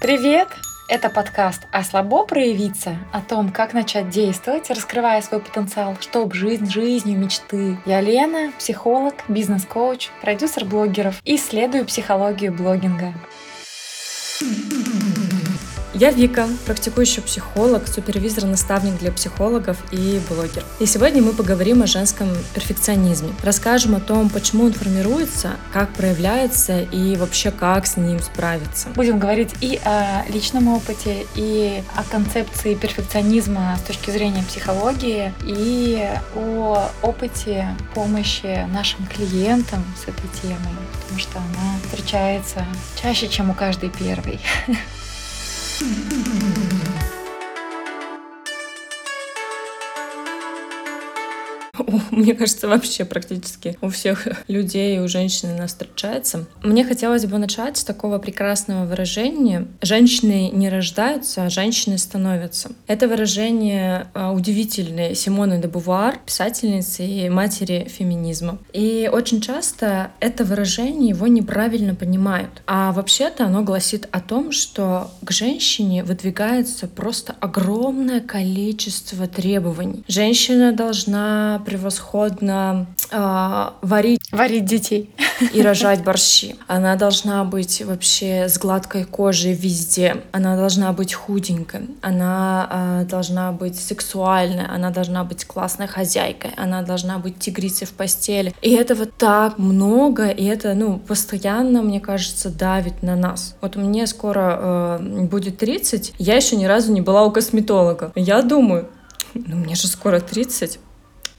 Привет! Это подкаст «А слабо проявиться» о том, как начать действовать, раскрывая свой потенциал, чтобы жизнь жизнью мечты. Я Лена, психолог, бизнес-коуч, продюсер блогеров, исследую психологию блогинга. Я Вика, практикующий психолог, супервизор-наставник для психологов и блогер. И сегодня мы поговорим о женском перфекционизме. Расскажем о том, почему он формируется, как проявляется и вообще как с ним справиться. Будем говорить и о личном опыте, и о концепции перфекционизма с точки зрения психологии, и о опыте помощи нашим клиентам с этой темой, потому что она встречается чаще, чем у каждой первой. どんどんどんどんどん。мне кажется, вообще практически у всех людей, у женщин она встречается. Мне хотелось бы начать с такого прекрасного выражения «женщины не рождаются, а женщины становятся». Это выражение а, удивительное Симоны де Бувар, писательницы и матери феминизма. И очень часто это выражение его неправильно понимают. А вообще-то оно гласит о том, что к женщине выдвигается просто огромное количество требований. Женщина должна превосходно э, варить... Варить детей. И рожать борщи. Она должна быть вообще с гладкой кожей везде. Она должна быть худенькой. Она э, должна быть сексуальной. Она должна быть классной хозяйкой. Она должна быть тигрицей в постели. И этого так много, и это, ну, постоянно, мне кажется, давит на нас. Вот мне скоро э, будет 30, я еще ни разу не была у косметолога. Я думаю, ну мне же скоро 30,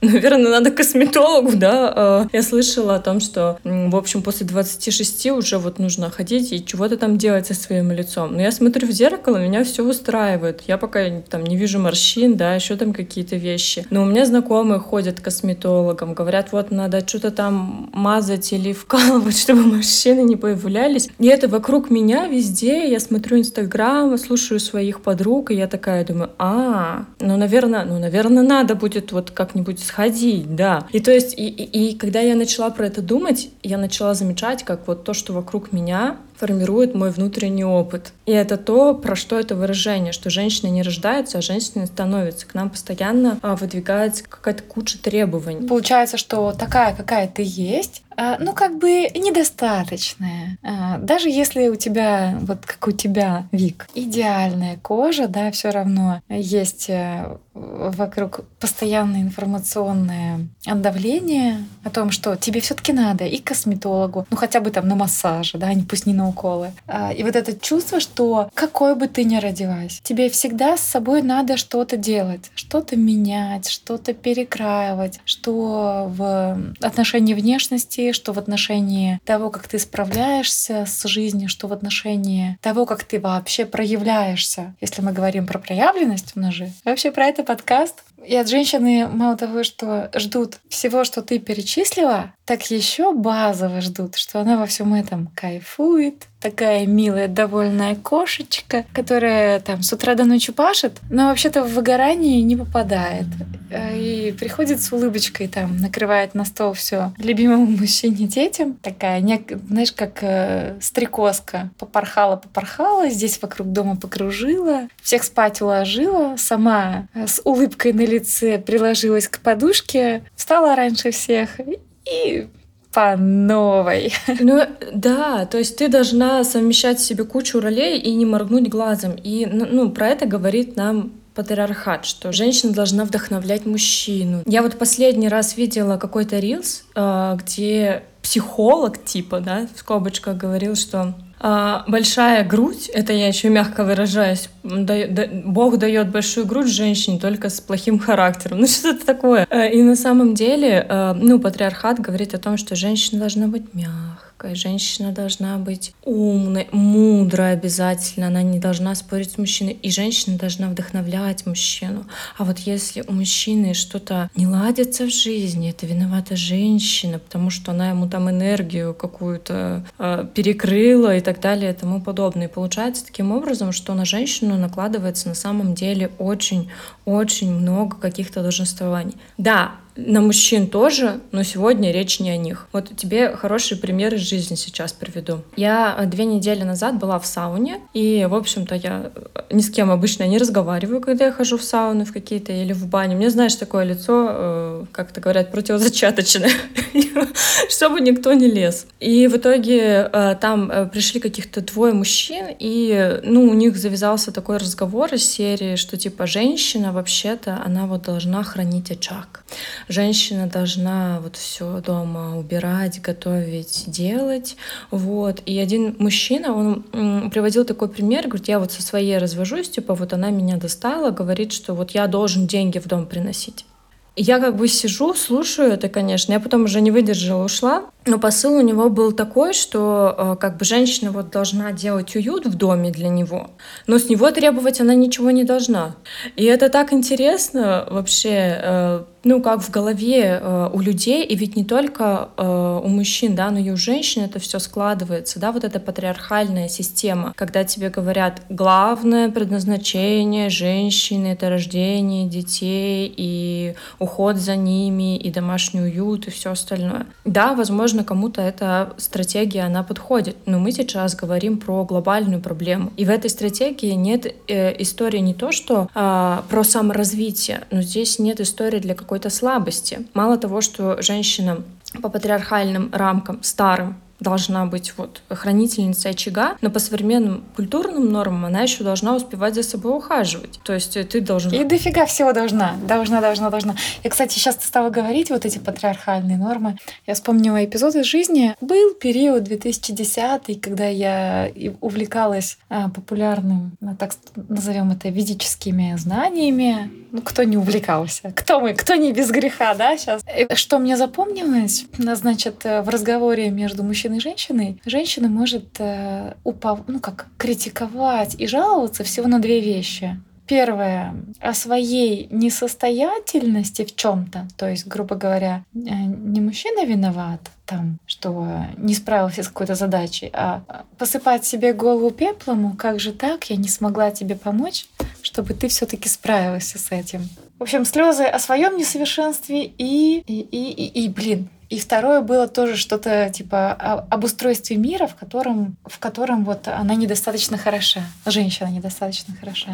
Наверное, надо косметологу, да. А, я слышала о том, что, в общем, после 26 уже вот нужно ходить и чего-то там делать со своим лицом. Но я смотрю в зеркало, меня все устраивает. Я пока там не вижу морщин, да, еще там какие-то вещи. Но у меня знакомые ходят к косметологам, говорят, вот надо что-то там мазать или вкалывать, чтобы морщины не появлялись. И это вокруг меня везде. Я смотрю Инстаграм, слушаю своих подруг, и я такая думаю, а, ну, наверное, ну, наверное, надо будет вот как-нибудь сходить, да. И то есть, и, и, и когда я начала про это думать, я начала замечать, как вот то, что вокруг меня, формирует мой внутренний опыт. И это то, про что это выражение, что женщины не рождаются, а женщины становятся. К нам постоянно а, выдвигается какая-то куча требований. Получается, что такая, какая ты есть, а, ну, как бы недостаточная. А, даже если у тебя, вот как у тебя, Вик, идеальная кожа, да, все равно есть э, вокруг постоянное информационное давление о том, что тебе все-таки надо и косметологу, ну хотя бы там на массаже, да, пусть не на уколы. А, и вот это чувство, что какой бы ты ни родилась, тебе всегда с собой надо что-то делать, что-то менять, что-то перекраивать, что в отношении внешности, что в отношении того, как ты справляешься с жизнью, что в отношении того, как ты вообще проявляешься. Если мы говорим про проявленность, нас же вообще про это подкаст. И от женщины мало того, что ждут всего, что ты перечислила, так еще базово ждут, что она во всем этом кайфует, такая милая, довольная кошечка, которая там с утра до ночи пашет, но вообще-то в выгорание не попадает. Э, и приходит с улыбочкой, там, накрывает на стол все любимому мужчине, детям. Такая, не, знаешь, как э, стрекозка. Попорхала, попорхала, здесь вокруг дома покружила, всех спать уложила, сама э, с улыбкой на лице приложилась к подушке, встала раньше всех и по новой. Ну да, то есть ты должна совмещать в себе кучу ролей и не моргнуть глазом. И ну, про это говорит нам патриархат, что женщина должна вдохновлять мужчину. Я вот последний раз видела какой-то рилс, э, где психолог типа, да, в скобочках говорил, что а, большая грудь, это я еще мягко выражаюсь, да, да, Бог дает большую грудь женщине только с плохим характером. Ну что-то такое. Э, и на самом деле, э, ну, патриархат говорит о том, что женщина должна быть мягкой мягкой, женщина должна быть умной, мудрой обязательно, она не должна спорить с мужчиной, и женщина должна вдохновлять мужчину. А вот если у мужчины что-то не ладится в жизни, это виновата женщина, потому что она ему там энергию какую-то э, перекрыла и так далее и тому подобное. И получается таким образом, что на женщину накладывается на самом деле очень-очень много каких-то долженствований. Да, на мужчин тоже, но сегодня речь не о них. Вот тебе хороший пример из жизни сейчас приведу. Я э, две недели назад была в сауне, и, в общем-то, я э, ни с кем обычно не разговариваю, когда я хожу в сауны в какие-то или в баню. Мне, знаешь, такое лицо, э, как-то говорят, противозачаточное, чтобы никто не лез. И в итоге там пришли каких-то двое мужчин, и, ну, у них завязался такой разговор из серии, что, типа, женщина вообще-то, она вот должна хранить очаг. Женщина должна вот все дома убирать, готовить, делать. Вот. И один мужчина, он приводил такой пример, говорит, я вот со своей развожусь, типа вот она меня достала, говорит, что вот я должен деньги в дом приносить. Я как бы сижу, слушаю это, конечно. Я потом уже не выдержала, ушла. Но посыл у него был такой, что э, как бы женщина вот должна делать уют в доме для него, но с него требовать она ничего не должна. И это так интересно вообще, э, ну как в голове э, у людей, и ведь не только у мужчин, да, но и у женщин это все складывается, да, вот эта патриархальная система, когда тебе говорят, главное предназначение женщины — это рождение детей и уход за ними, и домашний уют, и все остальное. Да, возможно, кому-то эта стратегия, она подходит, но мы сейчас говорим про глобальную проблему. И в этой стратегии нет э, истории не то, что э, про саморазвитие, но здесь нет истории для какой-то слабости. Мало того, что женщина по патриархальным рамкам старым должна быть вот хранительницей очага, но по современным культурным нормам она еще должна успевать за собой ухаживать. То есть ты должен... И дофига всего должна. Должна, должна, должна. И, кстати, сейчас стала говорить вот эти патриархальные нормы. Я вспомнила эпизод из жизни. Был период 2010 когда я увлекалась а, популярным, ну, так назовем это, ведическими знаниями. Ну, кто не увлекался? Кто мы? Кто не без греха, да, сейчас? И что мне запомнилось? Значит, в разговоре между мужчиной мужчиной и женщиной, женщина может э, упав... ну, как, критиковать и жаловаться всего на две вещи. Первое о своей несостоятельности в чем-то, то есть, грубо говоря, э, не мужчина виноват, там, что не справился с какой-то задачей, а посыпать себе голову пеплом, как же так, я не смогла тебе помочь, чтобы ты все-таки справился с этим. В общем, слезы о своем несовершенстве и, и, и, и, и блин, и второе было тоже что-то типа об устройстве мира, в котором, в котором вот она недостаточно хороша, женщина недостаточно хороша.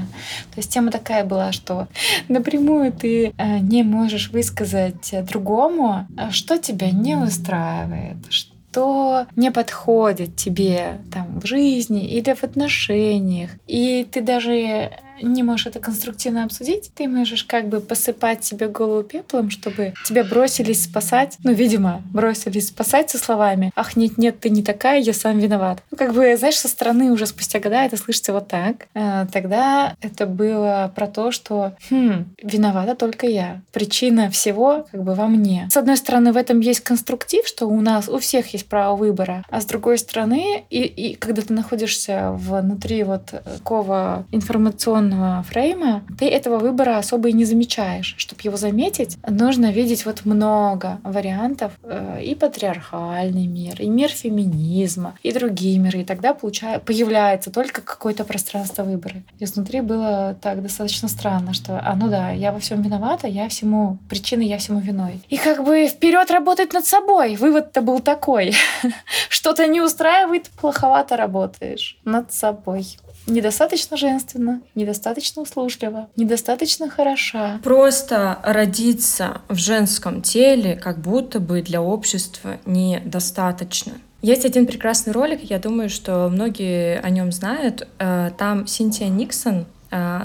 То есть тема такая была, что напрямую ты э, не можешь высказать другому, а что тебя не устраивает, что не подходит тебе там в жизни или в отношениях. И ты даже не можешь это конструктивно обсудить, ты можешь как бы посыпать себе голову пеплом, чтобы тебя бросились спасать. Ну, видимо, бросились спасать со словами «Ах, нет-нет, ты не такая, я сам виноват». Ну, как бы, знаешь, со стороны уже спустя года это слышится вот так. А, тогда это было про то, что «Хм, виновата только я. Причина всего как бы во мне». С одной стороны, в этом есть конструктив, что у нас, у всех есть право выбора, а с другой стороны, и, и когда ты находишься внутри вот такого информационного определенного фрейма, ты этого выбора особо и не замечаешь. Чтобы его заметить, нужно видеть вот много вариантов э, и патриархальный мир, и мир феминизма, и другие миры. И тогда получая, появляется только какое-то пространство выбора. И внутри было так достаточно странно, что, а ну да, я во всем виновата, я всему причиной, я всему виной. И как бы вперед работать над собой. Вывод-то был такой. Что-то не устраивает, плоховато работаешь над собой недостаточно женственно, недостаточно услужливо, недостаточно хороша. Просто родиться в женском теле как будто бы для общества недостаточно. Есть один прекрасный ролик, я думаю, что многие о нем знают. Э, там Синтия Никсон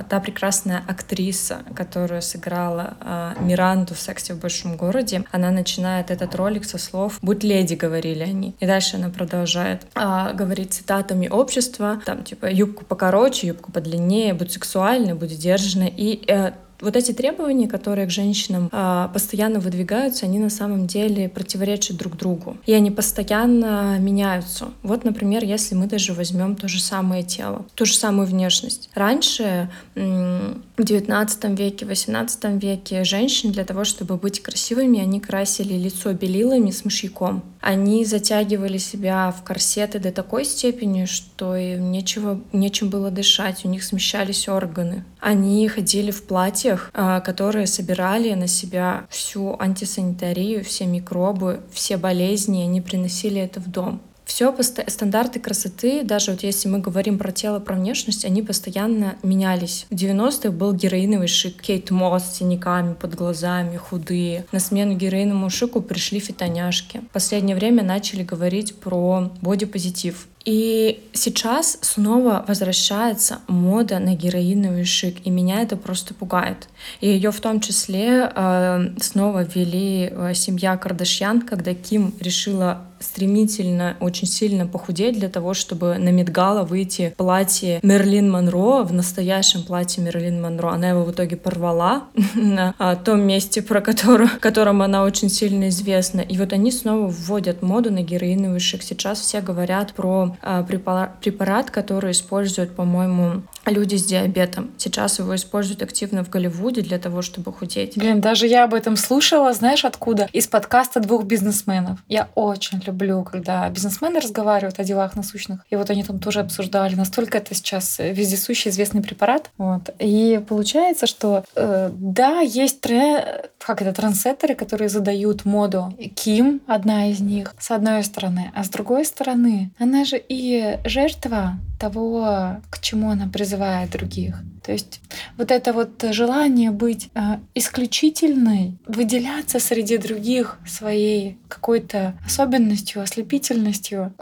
та прекрасная актриса, которая сыграла а, Миранду в «Сексе в большом городе», она начинает этот ролик со слов «Будь леди», говорили они. И дальше она продолжает а, говорить цитатами общества, там типа «юбку покороче, юбку подлиннее, будь сексуальной, будь сдержанной». И э, вот эти требования, которые к женщинам э, постоянно выдвигаются, они на самом деле противоречат друг другу. И они постоянно меняются. Вот, например, если мы даже возьмем то же самое тело, ту же самую внешность. Раньше, в 19 веке, 18 веке, женщины для того, чтобы быть красивыми, они красили лицо белилами с мышьяком. Они затягивали себя в корсеты до такой степени, что им нечего, нечем было дышать, у них смещались органы. Они ходили в платьях, а, которые собирали на себя всю антисанитарию, все микробы, все болезни, они приносили это в дом все стандарты красоты, даже вот если мы говорим про тело, про внешность, они постоянно менялись. В 90-х был героиновый шик, Кейт Мосс с синяками под глазами, худые. На смену героиновому шику пришли фитоняшки. В последнее время начали говорить про бодипозитив. И сейчас снова возвращается мода на героиновый шик, и меня это просто пугает. И ее в том числе э, снова ввели э, семья Кардашьян, когда Ким решила стремительно, очень сильно похудеть для того, чтобы на Медгала выйти в платье Мерлин Монро, в настоящем платье Мерлин Монро. Она его в итоге порвала на а, том месте, про которое, котором она очень сильно известна. И вот они снова вводят моду на героиновый шик. Сейчас все говорят про а, препарат, который используют, по-моему, люди с диабетом. Сейчас его используют активно в Голливуде для того, чтобы худеть. Блин, даже я об этом слушала, знаешь, откуда? Из подкаста двух бизнесменов. Я очень люблю, когда бизнесмены разговаривают о делах насущных. И вот они там тоже обсуждали, настолько это сейчас вездесущий известный препарат. Вот. И получается, что э, да, есть тре... как это, трансеттеры, которые задают моду. Ким одна из них, с одной стороны. А с другой стороны, она же и жертва того, к чему она призывает других. То есть вот это вот желание быть э, исключительной, выделяться среди других своей какой-то особенностью, ослепительностью,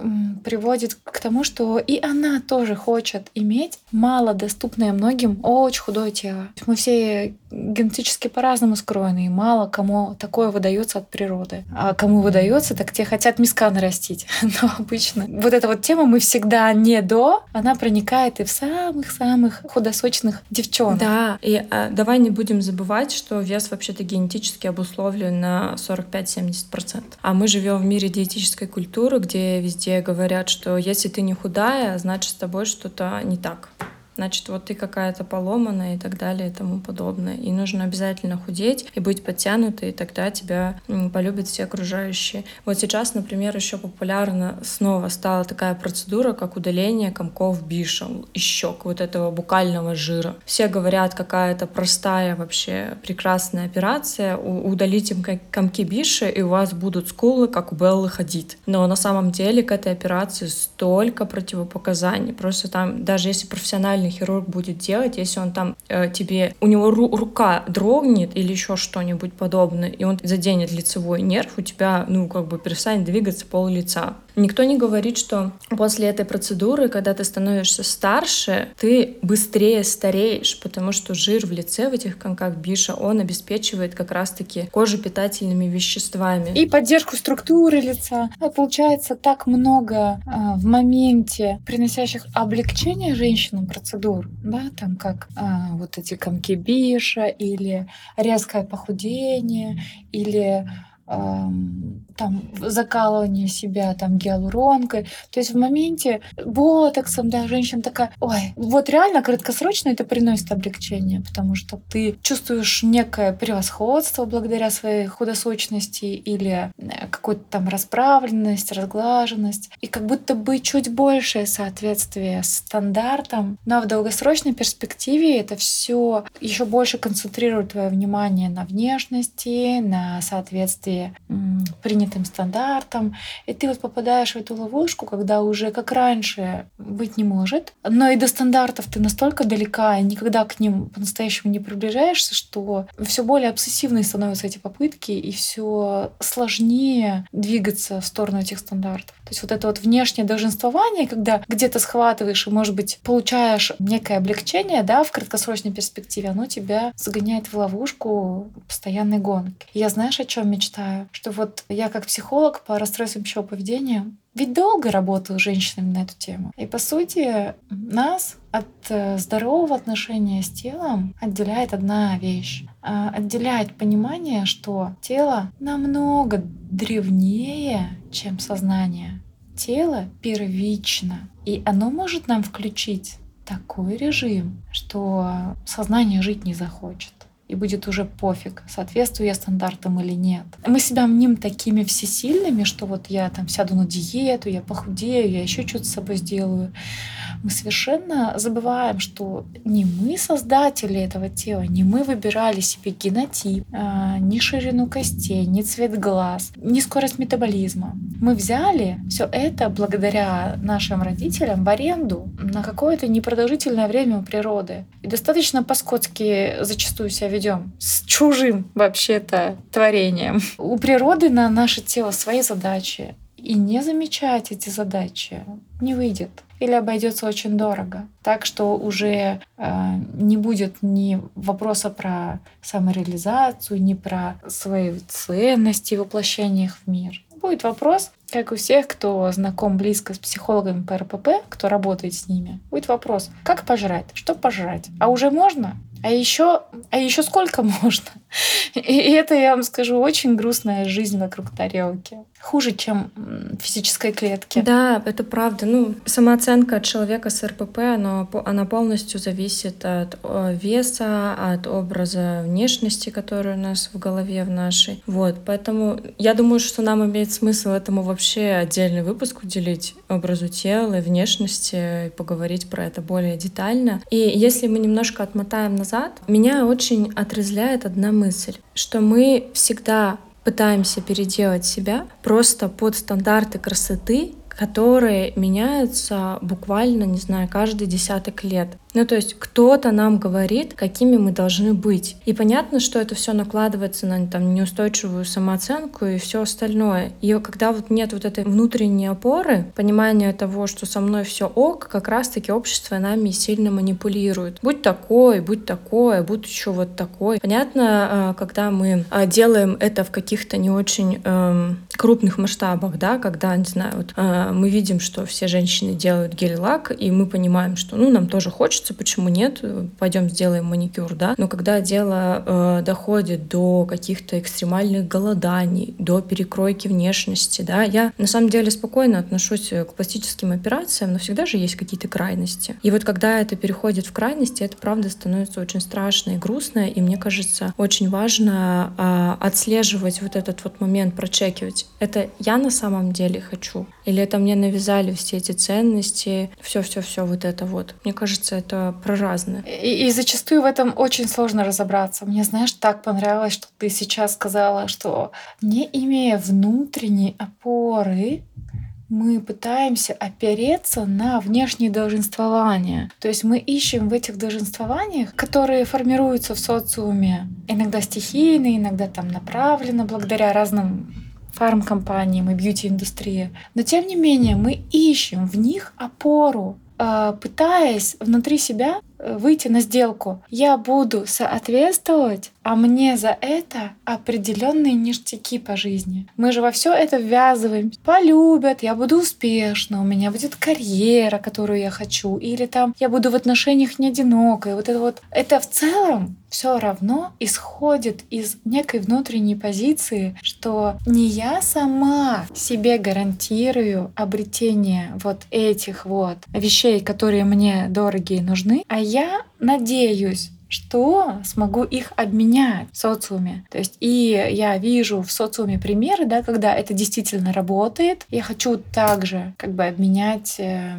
приводит к тому, что и она тоже хочет иметь малодоступное многим очень худое тело. Мы все генетически по-разному скроены, и мало кому такое выдается от природы. А кому выдается, так те хотят миска нарастить. Но обычно вот эта вот тема мы всегда не до, она проникает и в самых-самых худосочных девчонок. Да, и а, давай не будем забывать, что вес вообще-то генетически обусловлен на 45-70%. А мы живем в мире диетической культуры, где везде говорят, что если ты не худая, значит с тобой что-то не так значит, вот ты какая-то поломанная и так далее и тому подобное. И нужно обязательно худеть и быть подтянутой, и тогда тебя полюбят все окружающие. Вот сейчас, например, еще популярна снова стала такая процедура, как удаление комков биша и щек, вот этого букального жира. Все говорят, какая-то простая вообще прекрасная операция, удалить им комки биша, и у вас будут скулы, как у Беллы Хадид. Но на самом деле к этой операции столько противопоказаний. Просто там, даже если профессиональный дентальный хирург будет делать, если он там э, тебе, у него ру рука дрогнет или еще что-нибудь подобное, и он заденет лицевой нерв, у тебя, ну, как бы перестанет двигаться пол лица. Никто не говорит, что после этой процедуры, когда ты становишься старше, ты быстрее стареешь, потому что жир в лице в этих комках биша, он обеспечивает как раз-таки кожу питательными веществами. И поддержку структуры лица. А получается так много а, в моменте приносящих облегчение женщинам процедур, да, там как а, вот эти комки биша или резкое похудение или там закалывание себя там гиалуронкой. То есть в моменте ботоксом, да, женщина такая, ой, вот реально краткосрочно это приносит облегчение, потому что ты чувствуешь некое превосходство благодаря своей худосочности или э, какую-то там расправленность, разглаженность, и как будто бы чуть большее соответствие стандартам, но в долгосрочной перспективе это все еще больше концентрирует твое внимание на внешности, на соответствии принятым стандартам. И ты вот попадаешь в эту ловушку, когда уже как раньше быть не может, но и до стандартов ты настолько далека и никогда к ним по-настоящему не приближаешься, что все более обсессивные становятся эти попытки, и все сложнее двигаться в сторону этих стандартов. То есть вот это вот внешнее долженствование, когда где-то схватываешь и, может быть, получаешь некое облегчение, да, в краткосрочной перспективе, оно тебя загоняет в ловушку постоянной гонки. Я знаешь, о чем мечтаю? что вот я как психолог по расстройствам пищевого поведения ведь долго работаю с женщинами на эту тему. И по сути нас от э, здорового отношения с телом отделяет одна вещь. А, отделяет понимание, что тело намного древнее, чем сознание. Тело первично, и оно может нам включить такой режим, что сознание жить не захочет. И будет уже пофиг, соответствую я стандартам или нет. Мы себя мним такими всесильными, что вот я там сяду на диету, я похудею, я еще что-то с собой сделаю. Мы совершенно забываем, что не мы создатели этого тела, не мы выбирали себе генотип, а, ни ширину костей, ни цвет глаз, ни скорость метаболизма. Мы взяли все это благодаря нашим родителям в аренду на какое-то непродолжительное время у природы. И достаточно по-скотски зачастую себя ведем с чужим вообще-то творением. У природы на наше тело свои задачи. И не замечать эти задачи не выйдет или обойдется очень дорого. Так что уже э, не будет ни вопроса про самореализацию, ни про свои ценности, воплощение их в мир. Будет вопрос, как у всех, кто знаком близко с психологами по РПП, кто работает с ними, будет вопрос, как пожрать, что пожрать, а уже можно? А еще, а еще сколько можно? И это, я вам скажу, очень грустная жизнь вокруг тарелки. Хуже, чем физической клетке. Да, это правда. Ну, самооценка человека с РПП, она, она полностью зависит от веса, от образа внешности, который у нас в голове в нашей. Вот, поэтому я думаю, что нам имеет смысл этому вообще отдельный выпуск уделить образу тела и внешности и поговорить про это более детально. И если мы немножко отмотаем назад, меня очень отрезляет одна мысль, что мы всегда пытаемся переделать себя просто под стандарты красоты, которые меняются буквально, не знаю, каждый десяток лет. Ну, то есть кто-то нам говорит, какими мы должны быть. И понятно, что это все накладывается на там, неустойчивую самооценку и все остальное. И когда вот нет вот этой внутренней опоры, понимания того, что со мной все ок, как раз-таки общество нами сильно манипулирует. Будь такой, будь такой, будь еще вот такой. Понятно, э, когда мы э, делаем это в каких-то не очень эм, крупных масштабах, да, когда, не знаю, вот, э, мы видим, что все женщины делают гель-лак, и мы понимаем, что ну, нам тоже хочется хочется, почему нет, пойдем сделаем маникюр, да. Но когда дело э, доходит до каких-то экстремальных голоданий, до перекройки внешности, да, я на самом деле спокойно отношусь к пластическим операциям, но всегда же есть какие-то крайности. И вот когда это переходит в крайности, это правда становится очень страшно и грустно, и мне кажется, очень важно э, отслеживать вот этот вот момент, прочекивать. Это я на самом деле хочу? Или это мне навязали все эти ценности, все-все-все вот это вот. Мне кажется, это про разное. И, и зачастую в этом очень сложно разобраться. Мне, знаешь, так понравилось, что ты сейчас сказала, что не имея внутренней опоры, мы пытаемся опереться на внешнее долженствование. То есть мы ищем в этих долженствованиях, которые формируются в социуме, иногда стихийно, иногда там направленно, благодаря разным фармкомпаниям и бьюти-индустрии. Но тем не менее мы ищем в них опору, а, пытаясь внутри себя выйти на сделку. Я буду соответствовать, а мне за это определенные ништяки по жизни. Мы же во все это ввязываем. Полюбят, я буду успешна, у меня будет карьера, которую я хочу, или там я буду в отношениях не одинокой. Вот это вот, это в целом все равно исходит из некой внутренней позиции, что не я сама себе гарантирую обретение вот этих вот вещей, которые мне дорогие и нужны, а я надеюсь, что смогу их обменять в социуме. То есть и я вижу в социуме примеры, да, когда это действительно работает. Я хочу также как бы обменять э,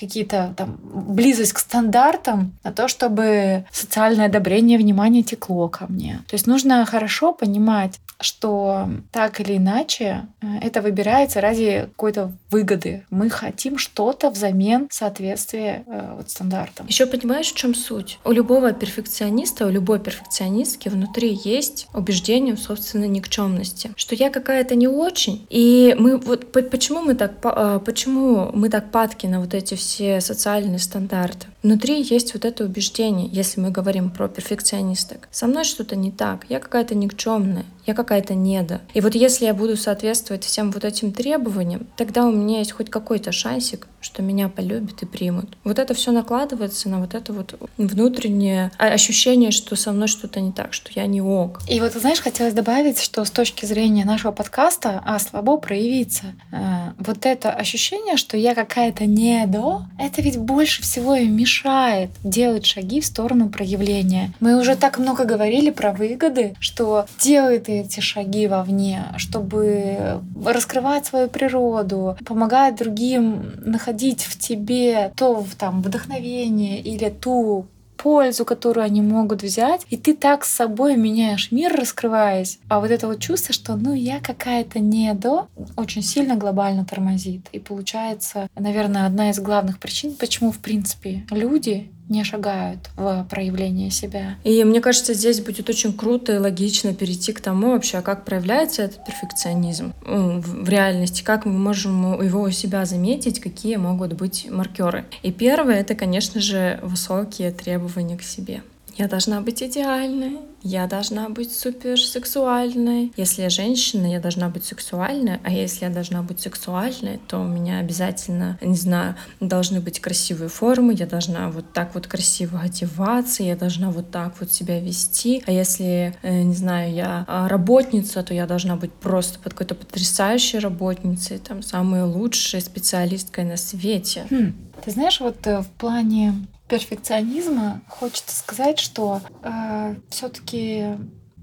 какие-то там близость к стандартам на то, чтобы социальное одобрение, внимание текло ко мне. То есть нужно хорошо понимать, что так или иначе э, это выбирается ради какой-то выгоды. Мы хотим что-то взамен соответствия э, вот, стандартам. Еще понимаешь, в чем суть? У любого перфекциониста, у любой перфекционистки внутри есть убеждение в собственной никчемности, что я какая-то не очень. И мы вот почему мы так э, почему мы так падки на вот эти все социальные стандарты? Внутри есть вот это убеждение, если мы говорим про перфекционисток. Со мной что-то не так, я какая-то никчемная, я какая-то неда. И вот если я буду соответствовать всем вот этим требованиям, тогда у меня есть хоть какой-то шансик, что меня полюбят и примут. Вот это все накладывается на вот это вот внутреннее ощущение, что со мной что-то не так, что я не ок. И вот, знаешь, хотелось добавить, что с точки зрения нашего подкаста «А слабо проявиться», э, вот это ощущение, что я какая-то не до, это ведь больше всего и мешает делать шаги в сторону проявления. Мы уже так много говорили про выгоды, что делай ты эти шаги вовне, чтобы раскрывать свою природу, помогать другим находить в тебе то там вдохновение или ту пользу, которую они могут взять, и ты так с собой меняешь мир, раскрываясь. А вот это вот чувство, что ну я какая-то не до, очень сильно глобально тормозит. И получается, наверное, одна из главных причин, почему, в принципе, люди не шагают в проявление себя. И мне кажется, здесь будет очень круто и логично перейти к тому вообще, а как проявляется этот перфекционизм в реальности, как мы можем его у себя заметить, какие могут быть маркеры. И первое — это, конечно же, высокие требования к себе. Я должна быть идеальной, я должна быть супер сексуальной. Если я женщина, я должна быть сексуальной, а если я должна быть сексуальной, то у меня обязательно, не знаю, должны быть красивые формы, я должна вот так вот красиво одеваться, я должна вот так вот себя вести. А если, э, не знаю, я а, работница, то я должна быть просто под какой-то потрясающей работницей, там, самой лучшей специалисткой на свете. Хм. Ты знаешь, вот э, в плане перфекционизма хочется сказать, что э, все-таки э,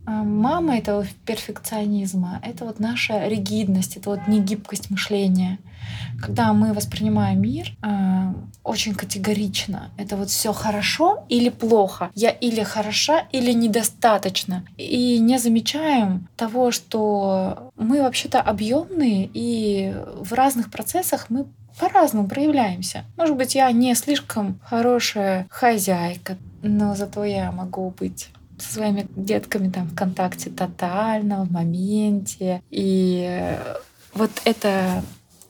мама этого перфекционизма — это вот наша ригидность, это вот негибкость мышления. Когда мы воспринимаем мир э, очень категорично, это вот все хорошо или плохо, я или хороша, или недостаточно, и не замечаем того, что мы вообще-то объемные, и в разных процессах мы по-разному проявляемся. Может быть, я не слишком хорошая хозяйка, но зато я могу быть со своими детками там в контакте тотально, в моменте. И вот это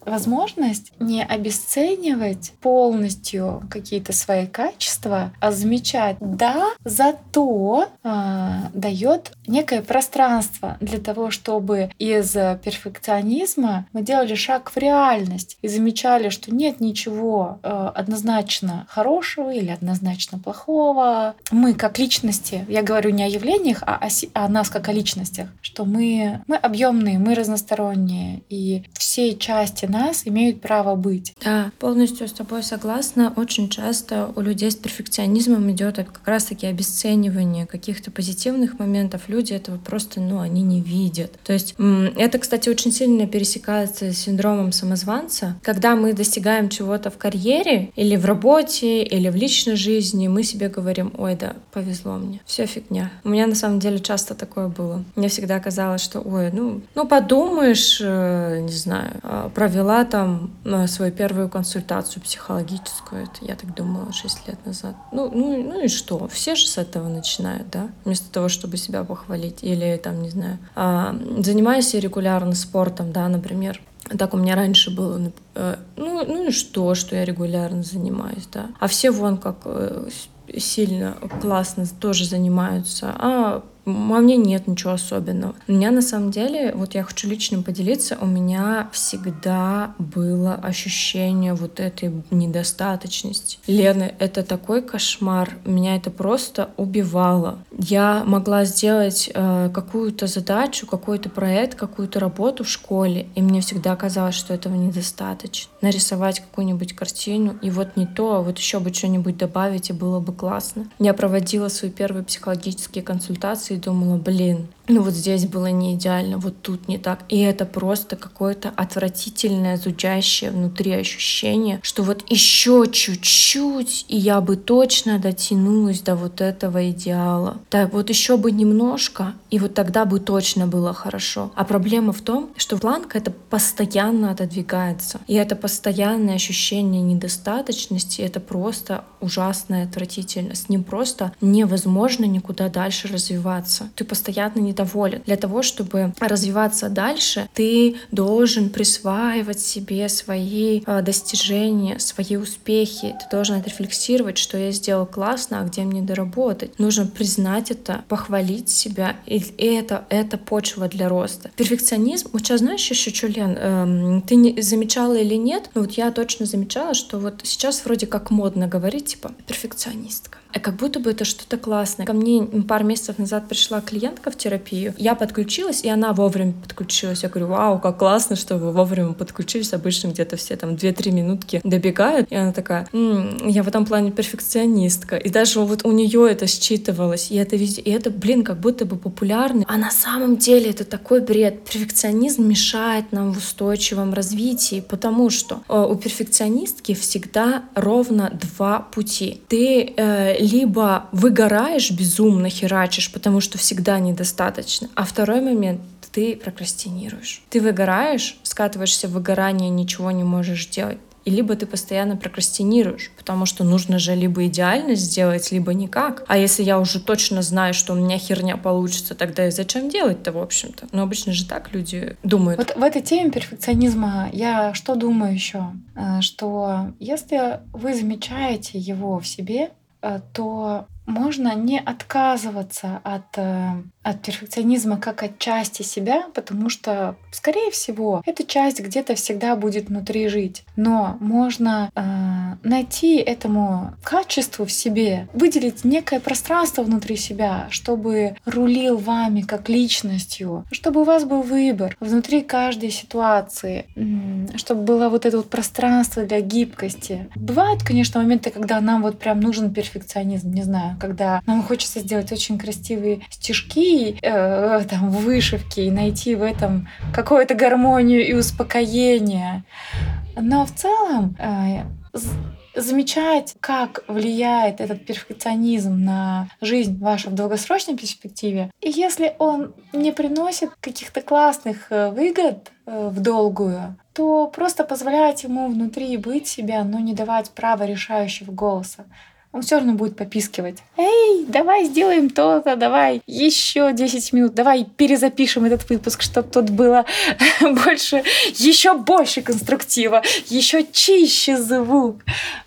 возможность не обесценивать полностью какие-то свои качества, а замечать, да, зато э, дает некое пространство для того, чтобы из перфекционизма мы делали шаг в реальность и замечали, что нет ничего э, однозначно хорошего или однозначно плохого. Мы как личности, я говорю не о явлениях, а о, о нас как о личностях, что мы, мы объемные, мы разносторонние, и все части нас имеют право быть. Да, полностью с тобой согласна. Очень часто у людей с перфекционизмом идет как раз-таки обесценивание каких-то позитивных моментов. Люди этого просто, ну, они не видят. То есть это, кстати, очень сильно пересекается с синдромом самозванца. Когда мы достигаем чего-то в карьере или в работе, или в личной жизни, мы себе говорим, ой, да, повезло мне, все фигня. У меня на самом деле часто такое было. Мне всегда казалось, что, ой, ну, ну подумаешь, э, не знаю, а, провела там э, свою первую консультацию психологическую. Это я так думала 6 лет назад. Ну, ну, ну и что? Все же с этого начинают, да? Вместо того, чтобы себя похвалить. Или там, не знаю, а, занимаюсь регулярно спортом, да, например. Так у меня раньше было, э, ну, ну и что, что я регулярно занимаюсь, да. А все вон как э, сильно, классно тоже занимаются, а а мне нет ничего особенного. У меня на самом деле, вот я хочу лично поделиться, у меня всегда было ощущение вот этой недостаточности. Лена, это такой кошмар. Меня это просто убивало. Я могла сделать э, какую-то задачу, какой-то проект, какую-то работу в школе, и мне всегда казалось, что этого недостаточно. Нарисовать какую-нибудь картину, и вот не то, а вот еще бы что-нибудь добавить, и было бы классно. Я проводила свои первые психологические консультации и думала, блин, ну вот здесь было не идеально, вот тут не так. И это просто какое-то отвратительное, зудящее внутри ощущение, что вот еще чуть-чуть, и я бы точно дотянулась до вот этого идеала. Так вот еще бы немножко, и вот тогда бы точно было хорошо. А проблема в том, что планка это постоянно отодвигается. И это постоянное ощущение недостаточности, это просто ужасно отвратительно. С ним просто невозможно никуда дальше развиваться. Ты постоянно не недоволен. Для того, чтобы развиваться дальше, ты должен присваивать себе свои э, достижения, свои успехи. Ты должен отрефлексировать, что я сделал классно, а где мне доработать. Нужно признать это, похвалить себя. И это, это почва для роста. Перфекционизм, вот сейчас знаешь еще что, Лен, эм, ты не замечала или нет, но вот я точно замечала, что вот сейчас вроде как модно говорить, типа, перфекционистка. А как будто бы это что-то классное. Ко мне пару месяцев назад пришла клиентка в терапию. Я подключилась, и она вовремя подключилась. Я говорю, вау, как классно, что вы вовремя подключились. Обычно где-то все там 2-3 минутки добегают. И она такая, м-м, я в этом плане перфекционистка. И даже вот у нее это считывалось. И это везде. И это, блин, как будто бы популярно. А на самом деле это такой бред. Перфекционизм мешает нам в устойчивом развитии, потому что э, у перфекционистки всегда ровно два пути. Ты э, либо выгораешь безумно, херачишь, потому что всегда недостаточно, а второй момент ты прокрастинируешь. Ты выгораешь, скатываешься в выгорание, ничего не можешь делать. И либо ты постоянно прокрастинируешь, потому что нужно же либо идеально сделать, либо никак. А если я уже точно знаю, что у меня херня получится, тогда и зачем делать-то, в общем-то? Но обычно же так люди думают. Вот в этой теме перфекционизма я что думаю еще? Э, что если вы замечаете его в себе, то можно не отказываться от э, от перфекционизма как от части себя, потому что, скорее всего, эта часть где-то всегда будет внутри жить. Но можно э, найти этому качеству в себе, выделить некое пространство внутри себя, чтобы рулил вами как личностью, чтобы у вас был выбор внутри каждой ситуации, чтобы было вот это вот пространство для гибкости. Бывают, конечно, моменты, когда нам вот прям нужен перфекционизм, не знаю, когда нам хочется сделать очень красивые стишки, э, там, вышивки и найти в этом какую-то гармонию и успокоение. Но в целом э, замечать, как влияет этот перфекционизм на жизнь вашу в долгосрочной перспективе. И если он не приносит каких-то классных э, выгод в долгую, то просто позволять ему внутри быть себя, но не давать права решающего голоса он все равно будет попискивать. Эй, давай сделаем то-то, давай еще 10 минут, давай перезапишем этот выпуск, чтобы тут было больше, еще больше конструктива, еще чище звук.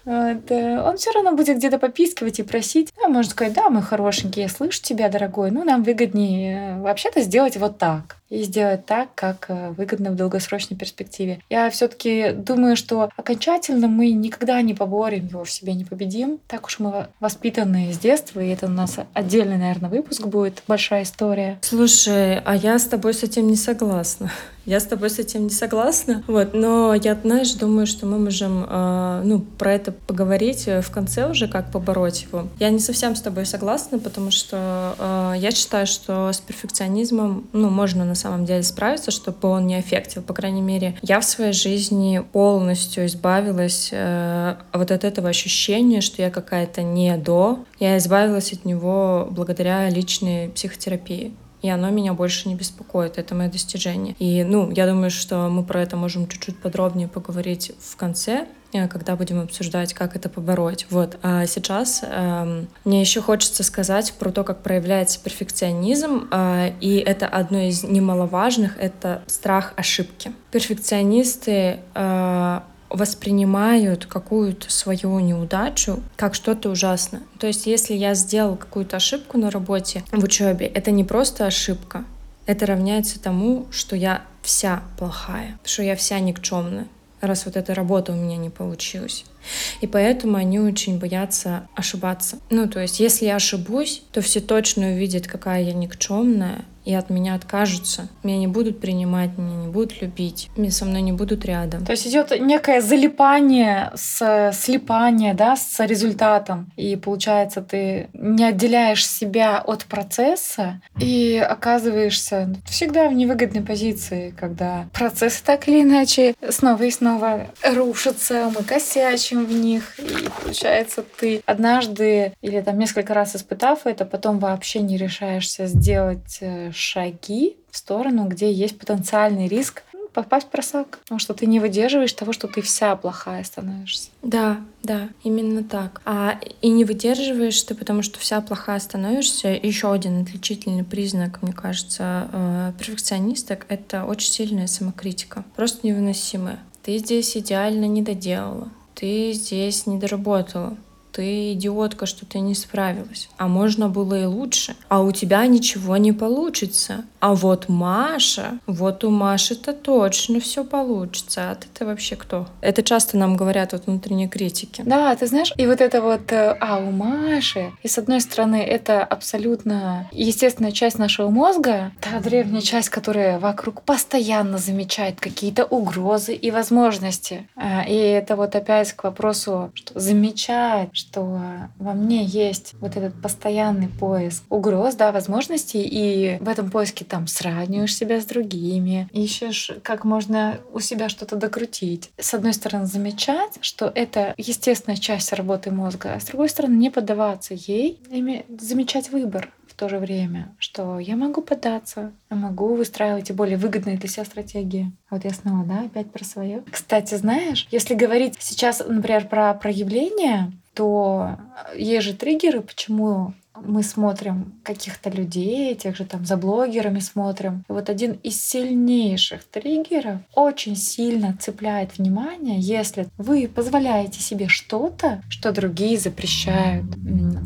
Вот. Он все равно будет где-то попискивать и просить. А может сказать, да, мой хорошенький, я слышу тебя, дорогой, ну нам выгоднее вообще-то сделать вот так и сделать так, как э, выгодно в долгосрочной перспективе. Я все-таки думаю, что окончательно мы никогда не поборем его в себе, не победим. Так уж мы воспитаны с детства, и это у нас отдельный, наверное, выпуск будет, большая история. Слушай, а я с тобой с этим не согласна. Я с тобой с этим не согласна, вот, но я, знаешь, думаю, что мы можем, э, ну, про это поговорить в конце уже, как побороть его. Я не совсем с тобой согласна, потому что э, я считаю, что с перфекционизмом, ну, можно на самом деле справиться, чтобы он не аффектил. По крайней мере, я в своей жизни полностью избавилась э, вот от этого ощущения, что я какая-то не до. Я избавилась от него благодаря личной психотерапии и оно меня больше не беспокоит. Это мое достижение. И, ну, я думаю, что мы про это можем чуть-чуть подробнее поговорить в конце, э, когда будем обсуждать, как это побороть. Вот. А сейчас э, мне еще хочется сказать про то, как проявляется перфекционизм, э, и это одно из немаловажных — это страх ошибки. Перфекционисты э, воспринимают какую-то свою неудачу как что-то ужасное. То есть, если я сделал какую-то ошибку на работе, в учебе, это не просто ошибка, это равняется тому, что я вся плохая, что я вся никчемная, раз вот эта работа у меня не получилась. И поэтому они очень боятся ошибаться. Ну, то есть, если я ошибусь, то все точно увидят, какая я никчемная, и от меня откажутся. Меня не будут принимать, меня не будут любить, меня со мной не будут рядом. То есть идет некое залипание, с, слипание, да, с результатом. И получается, ты не отделяешь себя от процесса и оказываешься всегда в невыгодной позиции, когда процессы так или иначе снова и снова рушатся, мы косячим в них. И получается, ты однажды или там несколько раз испытав это, потом вообще не решаешься сделать э, шаги в сторону, где есть потенциальный риск попасть в просак. Потому что ты не выдерживаешь того, что ты вся плохая становишься. Да, да, именно так. А и не выдерживаешь ты, потому что вся плохая становишься. Еще один отличительный признак, мне кажется, э, перфекционисток — это очень сильная самокритика. Просто невыносимая. Ты здесь идеально не доделала. Ты здесь не доработала ты идиотка, что ты не справилась. А можно было и лучше. А у тебя ничего не получится. А вот Маша, вот у Маши-то точно все получится. А ты-то вообще кто? Это часто нам говорят от внутренней критики. Да, ты знаешь, и вот это вот, э, а у Маши, и с одной стороны, это абсолютно естественная часть нашего мозга, та древняя часть, которая вокруг постоянно замечает какие-то угрозы и возможности. А, и это вот опять к вопросу, что замечать, что во мне есть вот этот постоянный поиск угроз, да, возможностей, и в этом поиске там сравниваешь себя с другими, ищешь, как можно у себя что-то докрутить. С одной стороны, замечать, что это естественная часть работы мозга, а с другой стороны, не поддаваться ей, замечать выбор в то же время, что я могу поддаться, я могу выстраивать и более выгодные для себя стратегии. Вот я снова, да, опять про свое. Кстати, знаешь, если говорить сейчас, например, про проявление, то есть же триггеры, почему мы смотрим каких-то людей, тех же там за блогерами смотрим. И вот один из сильнейших триггеров очень сильно цепляет внимание, если вы позволяете себе что-то, что другие запрещают.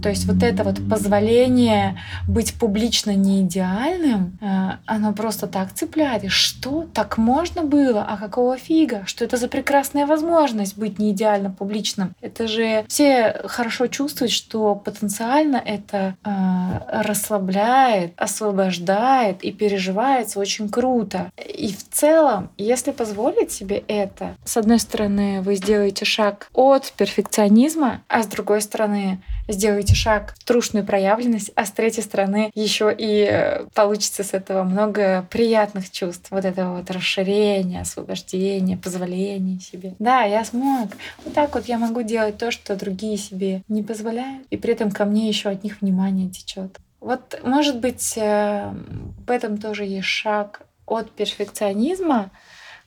То есть вот это вот позволение быть публично не идеальным, э, оно просто так цепляет. И что? Так можно было? А какого фига? Что это за прекрасная возможность быть не идеально публичным? Это же все хорошо чувствуют, что потенциально это это э, расслабляет, освобождает и переживается очень круто. И в целом, если позволить себе это, с одной стороны, вы сделаете шаг от перфекционизма, а с другой стороны, сделаете шаг в трушную проявленность, а с третьей стороны еще и э, получится с этого много приятных чувств. Вот это вот расширение, освобождение, позволение себе. Да, я смог. Вот так вот я могу делать то, что другие себе не позволяют, и при этом ко мне еще от них внимание течет. Вот, может быть, э, в этом тоже есть шаг от перфекционизма,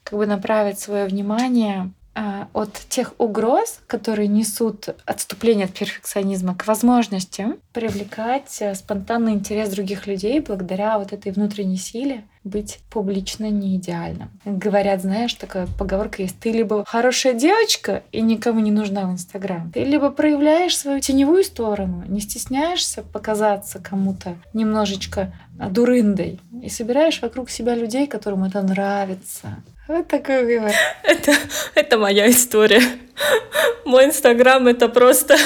как бы направить свое внимание от тех угроз, которые несут отступление от перфекционизма, к возможности привлекать э, спонтанный интерес других людей благодаря вот этой внутренней силе быть публично не идеальным. Говорят, знаешь, такая поговорка есть, ты либо хорошая девочка и никому не нужна в Инстаграм, ты либо проявляешь свою теневую сторону, не стесняешься показаться кому-то немножечко дурындой и собираешь вокруг себя людей, которым это нравится, вот такой вывод. Это, это моя история. Мой инстаграм это просто...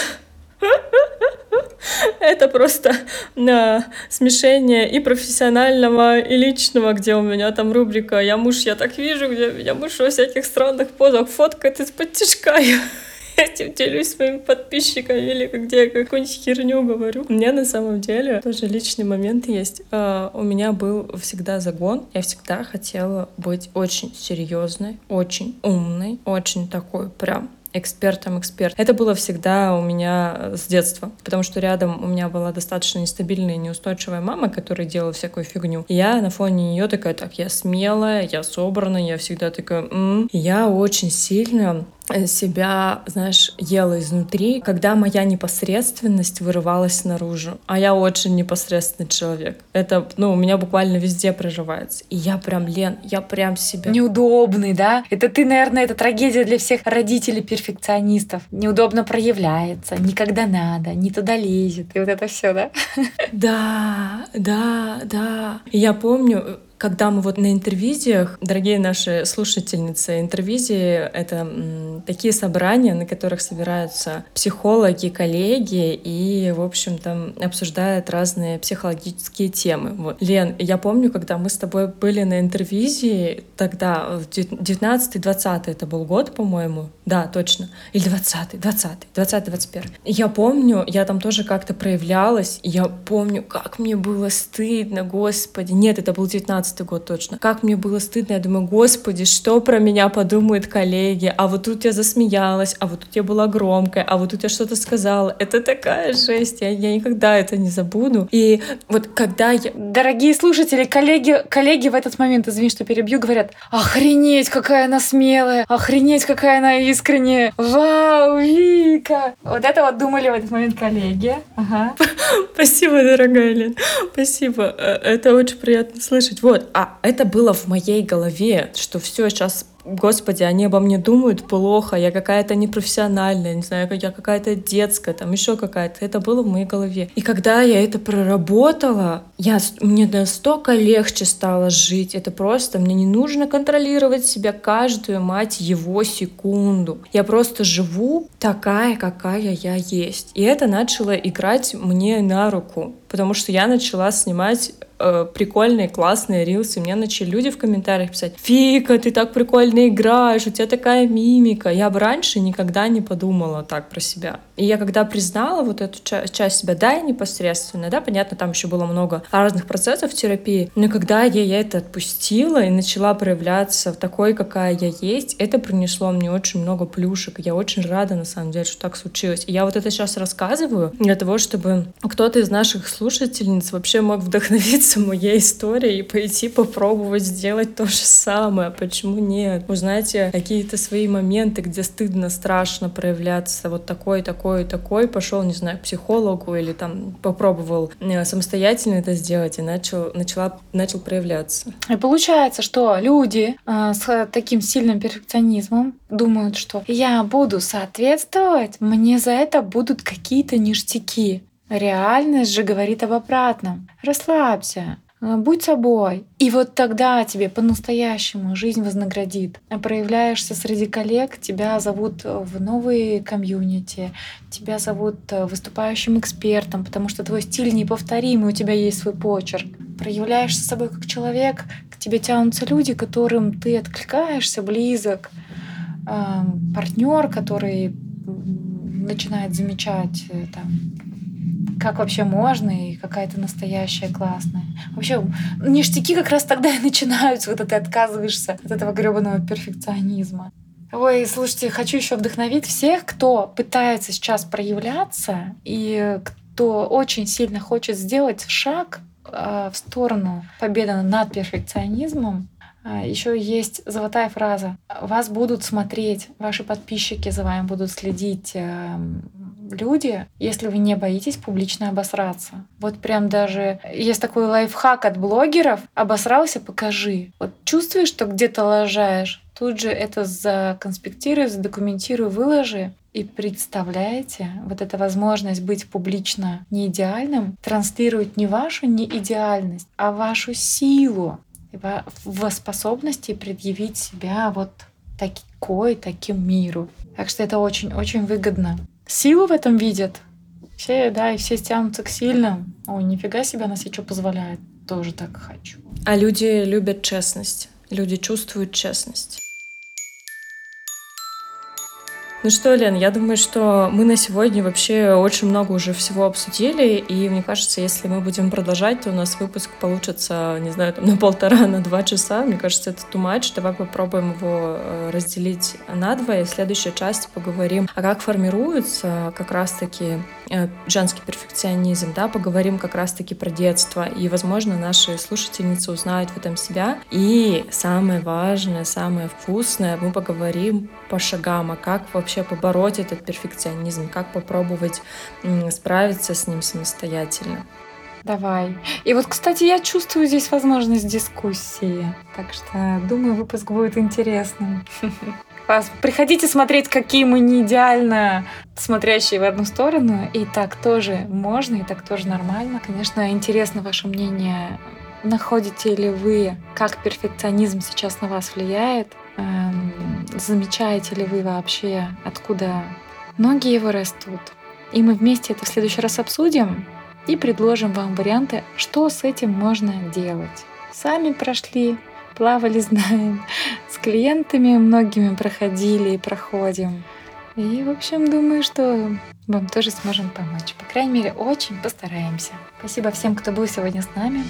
Это просто на смешение и профессионального, и личного, где у меня там рубрика «Я муж, я так вижу», где меня муж во всяких странных позах фоткает из-под тяжка. Этим делюсь своими подписчиками или где я какую-нибудь херню говорю. У меня на самом деле тоже личный момент есть. Uh, у меня был всегда загон. Я всегда хотела быть очень серьезной, очень умной, очень такой прям экспертом эксперт. Это было всегда у меня с детства, потому что рядом у меня была достаточно нестабильная и неустойчивая мама, которая делала всякую фигню. И я на фоне нее такая, так, я смелая, я собранная, я всегда такая, м-м". я очень сильно себя, знаешь, ела изнутри, когда моя непосредственность вырывалась наружу. А я очень непосредственный человек. Это, ну, у меня буквально везде проживается. И я прям, Лен, я прям себя... Неудобный, да? Это ты, наверное, это трагедия для всех родителей-перфекционистов. Неудобно проявляется, никогда надо, не туда лезет. И вот это все, да? Да, да, да. И я помню, когда мы вот на интервизиях, дорогие наши слушательницы, интервизии — это такие собрания, на которых собираются психологи, коллеги и, в общем, там обсуждают разные психологические темы. Вот. Лен, я помню, когда мы с тобой были на интервизии, тогда, 19-20 это был год, по-моему, да, точно, или 20 20 20-21. Я помню, я там тоже как-то проявлялась, я помню, как мне было стыдно, господи, нет, это был 19 17 год точно. Как мне было стыдно, я думаю, господи, что про меня подумают коллеги, а вот тут я засмеялась, а вот тут я была громкая, а вот тут я что-то сказала. Это такая жесть, я, я никогда это не забуду. И вот когда я... Дорогие слушатели, коллеги, коллеги в этот момент, извини, что перебью, говорят, охренеть, какая она смелая, охренеть, какая она искренняя, вау, Вика. Вот это вот думали в этот момент коллеги. Ага. Спасибо, дорогая Лен, спасибо. Э, это очень приятно слышать. Вот, а это было в моей голове, что все сейчас Господи, они обо мне думают плохо, я какая-то непрофессиональная, не знаю, я какая-то детская, там еще какая-то. Это было в моей голове. И когда я это проработала, я, мне настолько легче стало жить. Это просто, мне не нужно контролировать себя каждую, мать, его секунду. Я просто живу такая, какая я есть. И это начало играть мне на руку потому что я начала снимать э, прикольные, классные рилсы. Мне начали люди в комментариях писать, Фика, ты так прикольно играешь, у тебя такая мимика. Я бы раньше никогда не подумала так про себя. И я когда признала вот эту ча- часть себя, да, я непосредственно, да, понятно, там еще было много разных процессов терапии, но когда я, я это отпустила и начала проявляться в такой, какая я есть, это принесло мне очень много плюшек. Я очень рада, на самом деле, что так случилось. И я вот это сейчас рассказываю для того, чтобы кто-то из наших слушательниц вообще мог вдохновиться моей историей и пойти попробовать сделать то же самое. Почему нет? Вы знаете, какие-то свои моменты, где стыдно, страшно проявляться вот такой, такой, такой, пошел, не знаю, к психологу или там попробовал э, самостоятельно это сделать и начал, начала, начал проявляться. И получается, что люди э, с таким сильным перфекционизмом думают, что я буду соответствовать, мне за это будут какие-то ништяки. Реальность же говорит об обратном. Расслабься, будь собой. И вот тогда тебе по-настоящему жизнь вознаградит. Проявляешься среди коллег, тебя зовут в новые комьюнити, тебя зовут выступающим экспертом, потому что твой стиль неповторимый, у тебя есть свой почерк. Проявляешься собой как человек, к тебе тянутся люди, которым ты откликаешься, близок, эм, партнер, который начинает замечать э, там, как вообще можно и какая-то настоящая классная. Вообще, ништяки как раз тогда и начинаются, когда ты отказываешься от этого гребаного перфекционизма. Ой, слушайте, хочу еще вдохновить всех, кто пытается сейчас проявляться и кто очень сильно хочет сделать шаг э, в сторону победы над перфекционизмом. Э, еще есть золотая фраза. Вас будут смотреть, ваши подписчики за вами будут следить, эм, люди, если вы не боитесь публично обосраться. Вот прям даже есть такой лайфхак от блогеров. Обосрался, покажи. Вот чувствуешь, что где-то лажаешь, тут же это законспектируй, задокументируй, выложи. И представляете, вот эта возможность быть публично не идеальным транслирует не вашу неидеальность, а вашу силу в способности предъявить себя вот такой, таким миру. Так что это очень-очень выгодно силу в этом видят. Все, да, и все стянутся к сильным. Ой, нифига себе, она себе что позволяет. Тоже так хочу. А люди любят честность. Люди чувствуют честность. Ну что, Лен, я думаю, что мы на сегодня вообще очень много уже всего обсудили, и мне кажется, если мы будем продолжать, то у нас выпуск получится, не знаю, там на полтора, на два часа. Мне кажется, это too much. Давай попробуем его э, разделить на два, и в следующей части поговорим, а как формируется как раз-таки э, женский перфекционизм, да, поговорим как раз-таки про детство, и, возможно, наши слушательницы узнают в этом себя. И самое важное, самое вкусное, мы поговорим по шагам, а как вообще побороть этот перфекционизм, как попробовать справиться с ним самостоятельно. Давай. И вот, кстати, я чувствую здесь возможность дискуссии. Так что, думаю, выпуск будет интересным. Приходите смотреть, какие мы не идеально смотрящие в одну сторону. И так тоже можно, и так тоже нормально. Конечно, интересно ваше мнение. Находите ли вы, как перфекционизм сейчас на вас влияет? Замечаете ли вы вообще, откуда ноги его растут. И мы вместе это в следующий раз обсудим и предложим вам варианты, что с этим можно делать. Сами прошли, плавали, знаем, с клиентами многими проходили и проходим. И, в общем, думаю, что вам тоже сможем помочь. По крайней мере, очень постараемся. Спасибо всем, кто был сегодня с нами.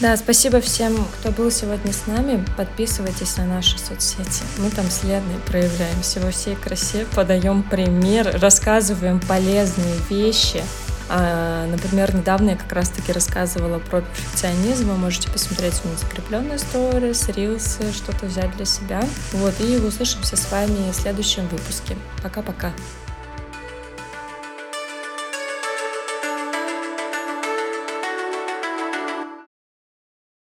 Да, спасибо всем, кто был сегодня с нами. Подписывайтесь на наши соцсети. Мы там с Леной проявляемся во всей красе, подаем пример, рассказываем полезные вещи. А, например, недавно я как раз-таки рассказывала про перфекционизм. Вы можете посмотреть у меня закрепленные сторис, рилсы, что-то взять для себя. Вот, и услышимся с вами в следующем выпуске. Пока-пока.